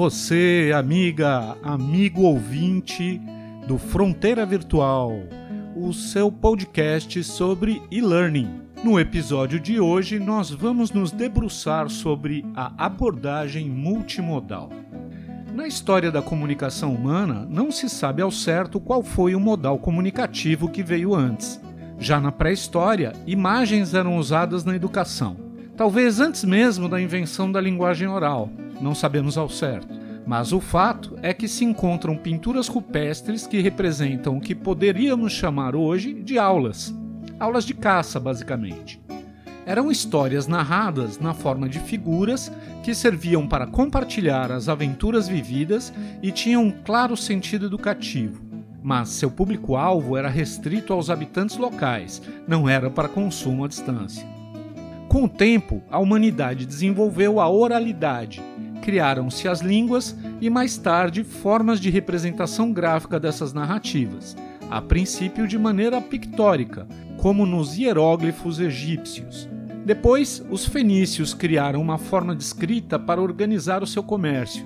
Você, amiga, amigo ouvinte do Fronteira Virtual, o seu podcast sobre e-learning. No episódio de hoje, nós vamos nos debruçar sobre a abordagem multimodal. Na história da comunicação humana, não se sabe ao certo qual foi o modal comunicativo que veio antes. Já na pré-história, imagens eram usadas na educação, talvez antes mesmo da invenção da linguagem oral, não sabemos ao certo. Mas o fato é que se encontram pinturas rupestres que representam o que poderíamos chamar hoje de aulas. Aulas de caça, basicamente. Eram histórias narradas na forma de figuras que serviam para compartilhar as aventuras vividas e tinham um claro sentido educativo. Mas seu público-alvo era restrito aos habitantes locais, não era para consumo à distância. Com o tempo, a humanidade desenvolveu a oralidade, criaram-se as línguas e mais tarde formas de representação gráfica dessas narrativas, a princípio de maneira pictórica, como nos hieróglifos egípcios. Depois, os fenícios criaram uma forma de escrita para organizar o seu comércio.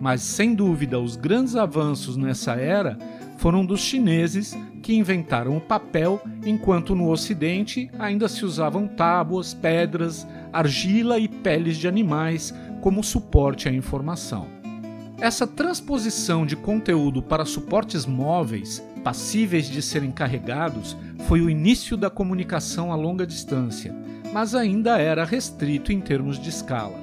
Mas, sem dúvida, os grandes avanços nessa era foram dos chineses que inventaram o papel, enquanto no Ocidente ainda se usavam tábuas, pedras, argila e peles de animais como suporte à informação. Essa transposição de conteúdo para suportes móveis, passíveis de serem carregados, foi o início da comunicação a longa distância, mas ainda era restrito em termos de escala.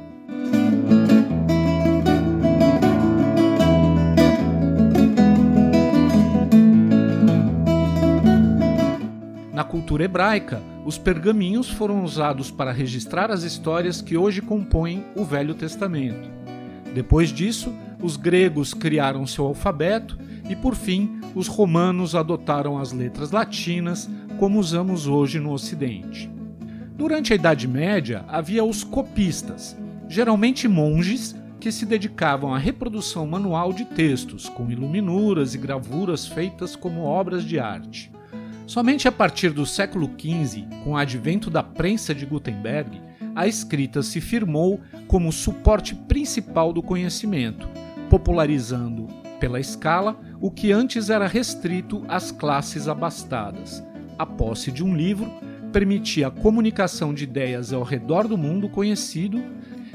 Na cultura hebraica, os pergaminhos foram usados para registrar as histórias que hoje compõem o Velho Testamento. Depois disso, os gregos criaram seu alfabeto e, por fim, os romanos adotaram as letras latinas, como usamos hoje no Ocidente. Durante a Idade Média, havia os copistas, geralmente monges que se dedicavam à reprodução manual de textos, com iluminuras e gravuras feitas como obras de arte. Somente a partir do século XV, com o advento da prensa de Gutenberg, a escrita se firmou como o suporte principal do conhecimento, popularizando, pela escala, o que antes era restrito às classes abastadas. A posse de um livro permitia a comunicação de ideias ao redor do mundo conhecido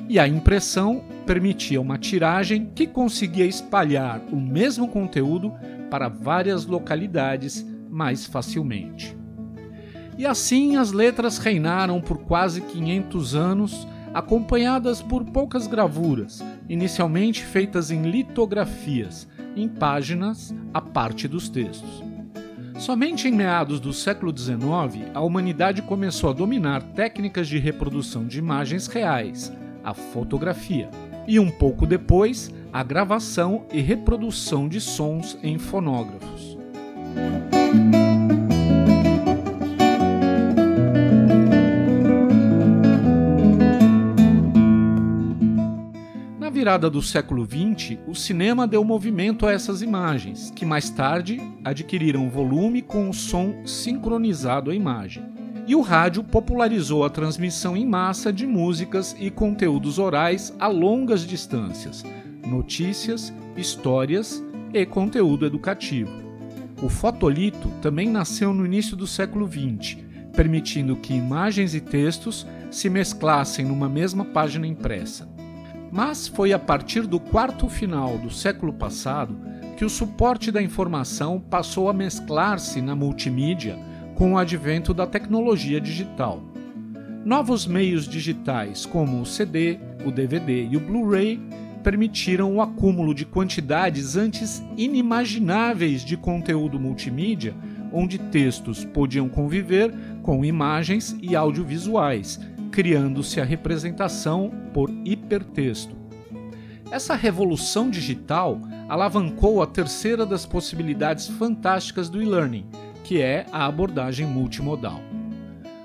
e a impressão permitia uma tiragem que conseguia espalhar o mesmo conteúdo para várias localidades mais facilmente. E assim as letras reinaram por quase 500 anos, acompanhadas por poucas gravuras, inicialmente feitas em litografias, em páginas à parte dos textos. Somente em meados do século XIX, a humanidade começou a dominar técnicas de reprodução de imagens reais, a fotografia, e um pouco depois, a gravação e reprodução de sons em fonógrafos. Virada do século XX, o cinema deu movimento a essas imagens, que mais tarde adquiriram volume com o som sincronizado à imagem. E o rádio popularizou a transmissão em massa de músicas e conteúdos orais a longas distâncias, notícias, histórias e conteúdo educativo. O fotolito também nasceu no início do século XX, permitindo que imagens e textos se mesclassem numa mesma página impressa. Mas foi a partir do quarto final do século passado que o suporte da informação passou a mesclar-se na multimídia com o advento da tecnologia digital. Novos meios digitais, como o CD, o DVD e o Blu-ray, permitiram o acúmulo de quantidades antes inimagináveis de conteúdo multimídia, onde textos podiam conviver com imagens e audiovisuais, criando-se a representação por hipertexto. Essa revolução digital alavancou a terceira das possibilidades fantásticas do e-learning, que é a abordagem multimodal.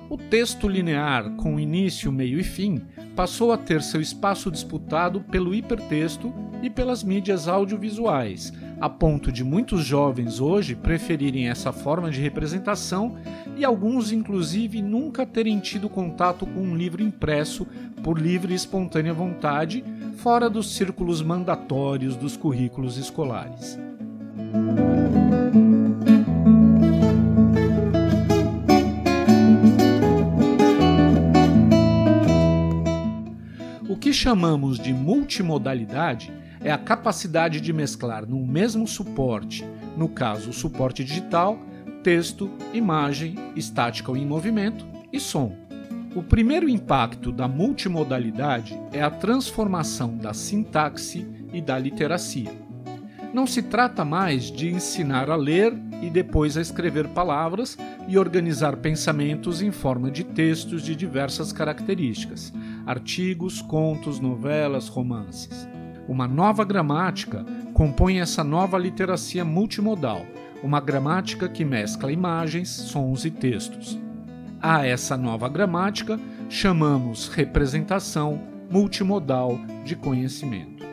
O texto linear, com início, meio e fim, passou a ter seu espaço disputado pelo hipertexto e pelas mídias audiovisuais, a ponto de muitos jovens hoje preferirem essa forma de representação e alguns, inclusive, nunca terem tido contato com um livro impresso por livre e espontânea vontade, fora dos círculos mandatórios dos currículos escolares. que chamamos de multimodalidade é a capacidade de mesclar no mesmo suporte, no caso o suporte digital, texto, imagem, estática ou em movimento e som. O primeiro impacto da multimodalidade é a transformação da sintaxe e da literacia. Não se trata mais de ensinar a ler e depois a escrever palavras e organizar pensamentos em forma de textos de diversas características, artigos, contos, novelas, romances. Uma nova gramática compõe essa nova literacia multimodal, uma gramática que mescla imagens, sons e textos. A essa nova gramática chamamos representação multimodal de conhecimento.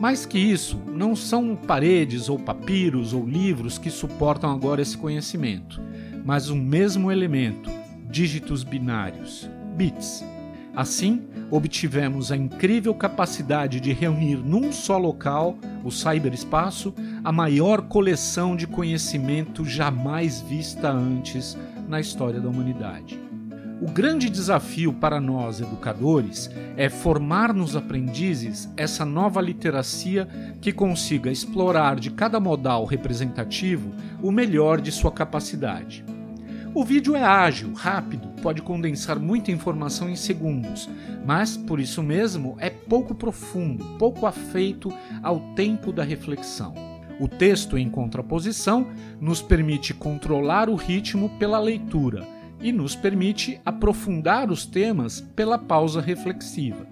Mais que isso, não são paredes ou papiros ou livros que suportam agora esse conhecimento, mas um mesmo elemento, dígitos binários, bits. Assim, obtivemos a incrível capacidade de reunir num só local, o cyberespaço, a maior coleção de conhecimento jamais vista antes na história da humanidade. O grande desafio para nós, educadores, é formar nos aprendizes essa nova literacia que consiga explorar de cada modal representativo o melhor de sua capacidade. O vídeo é ágil, rápido, pode condensar muita informação em segundos, mas por isso mesmo é pouco profundo, pouco afeito ao tempo da reflexão. O texto, em contraposição, nos permite controlar o ritmo pela leitura e nos permite aprofundar os temas pela pausa reflexiva.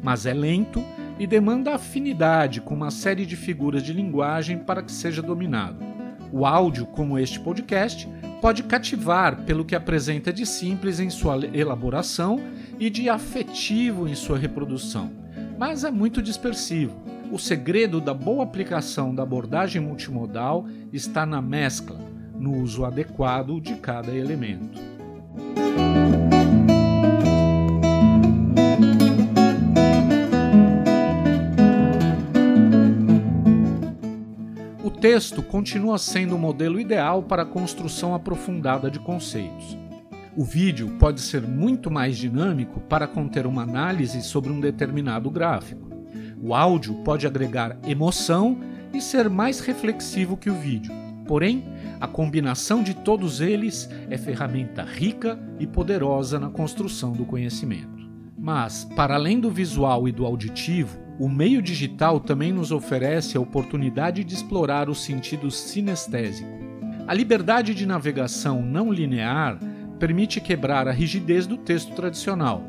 Mas é lento e demanda afinidade com uma série de figuras de linguagem para que seja dominado. O áudio, como este podcast, pode cativar pelo que apresenta de simples em sua elaboração e de afetivo em sua reprodução, mas é muito dispersivo. O segredo da boa aplicação da abordagem multimodal está na mescla, no uso adequado de cada elemento. Texto continua sendo o modelo ideal para a construção aprofundada de conceitos. O vídeo pode ser muito mais dinâmico para conter uma análise sobre um determinado gráfico. O áudio pode agregar emoção e ser mais reflexivo que o vídeo. Porém, a combinação de todos eles é ferramenta rica e poderosa na construção do conhecimento. Mas, para além do visual e do auditivo, o meio digital também nos oferece a oportunidade de explorar o sentido sinestésico. A liberdade de navegação não linear permite quebrar a rigidez do texto tradicional.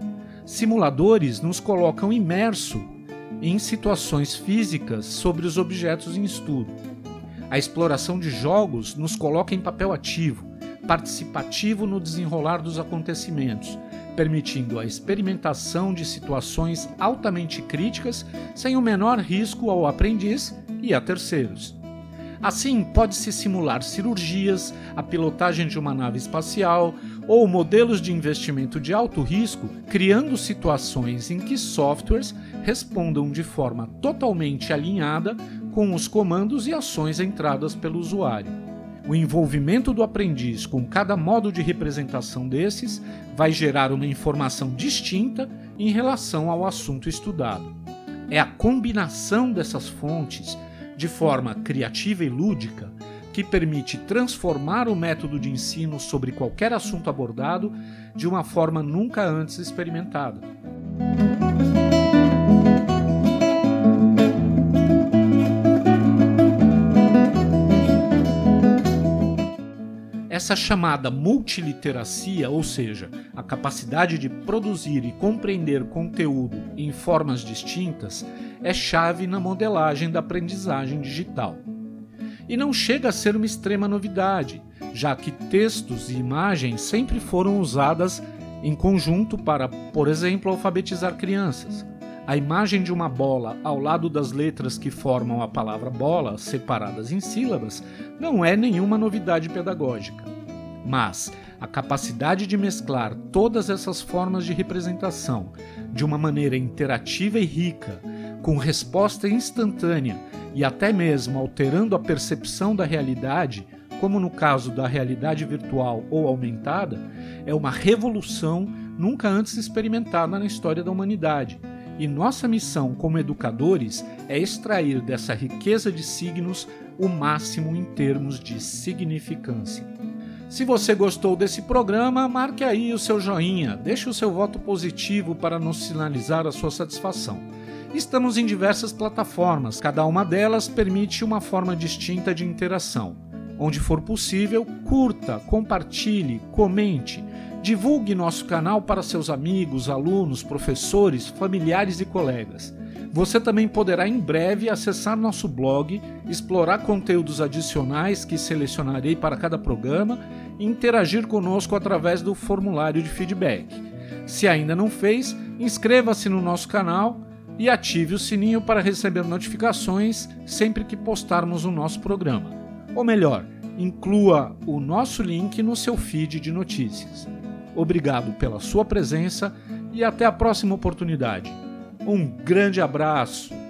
Simuladores nos colocam imerso em situações físicas sobre os objetos em estudo. A exploração de jogos nos coloca em papel ativo, participativo no desenrolar dos acontecimentos, permitindo a experimentação de situações altamente críticas sem o menor risco ao aprendiz e a terceiros. Assim, pode-se simular cirurgias, a pilotagem de uma nave espacial ou modelos de investimento de alto risco, criando situações em que softwares respondam de forma totalmente alinhada com os comandos e ações entradas pelo usuário. O envolvimento do aprendiz com cada modo de representação desses vai gerar uma informação distinta em relação ao assunto estudado. É a combinação dessas fontes, de forma criativa e lúdica, que permite transformar o método de ensino sobre qualquer assunto abordado de uma forma nunca antes experimentada. Essa chamada multiliteracia, ou seja, a capacidade de produzir e compreender conteúdo em formas distintas, é chave na modelagem da aprendizagem digital. E não chega a ser uma extrema novidade, já que textos e imagens sempre foram usadas em conjunto para, por exemplo, alfabetizar crianças. A imagem de uma bola ao lado das letras que formam a palavra bola, separadas em sílabas, não é nenhuma novidade pedagógica. Mas a capacidade de mesclar todas essas formas de representação de uma maneira interativa e rica, com resposta instantânea e até mesmo alterando a percepção da realidade, como no caso da realidade virtual ou aumentada, é uma revolução nunca antes experimentada na história da humanidade e nossa missão como educadores é extrair dessa riqueza de signos o máximo em termos de significância. Se você gostou desse programa, marque aí o seu joinha, deixe o seu voto positivo para nos sinalizar a sua satisfação. Estamos em diversas plataformas, cada uma delas permite uma forma distinta de interação. Onde for possível, curta, compartilhe, comente Divulgue nosso canal para seus amigos, alunos, professores, familiares e colegas. Você também poderá em breve acessar nosso blog, explorar conteúdos adicionais que selecionarei para cada programa e interagir conosco através do formulário de feedback. Se ainda não fez, inscreva-se no nosso canal e ative o sininho para receber notificações sempre que postarmos o nosso programa. Ou melhor, inclua o nosso link no seu feed de notícias. Obrigado pela sua presença e até a próxima oportunidade. Um grande abraço!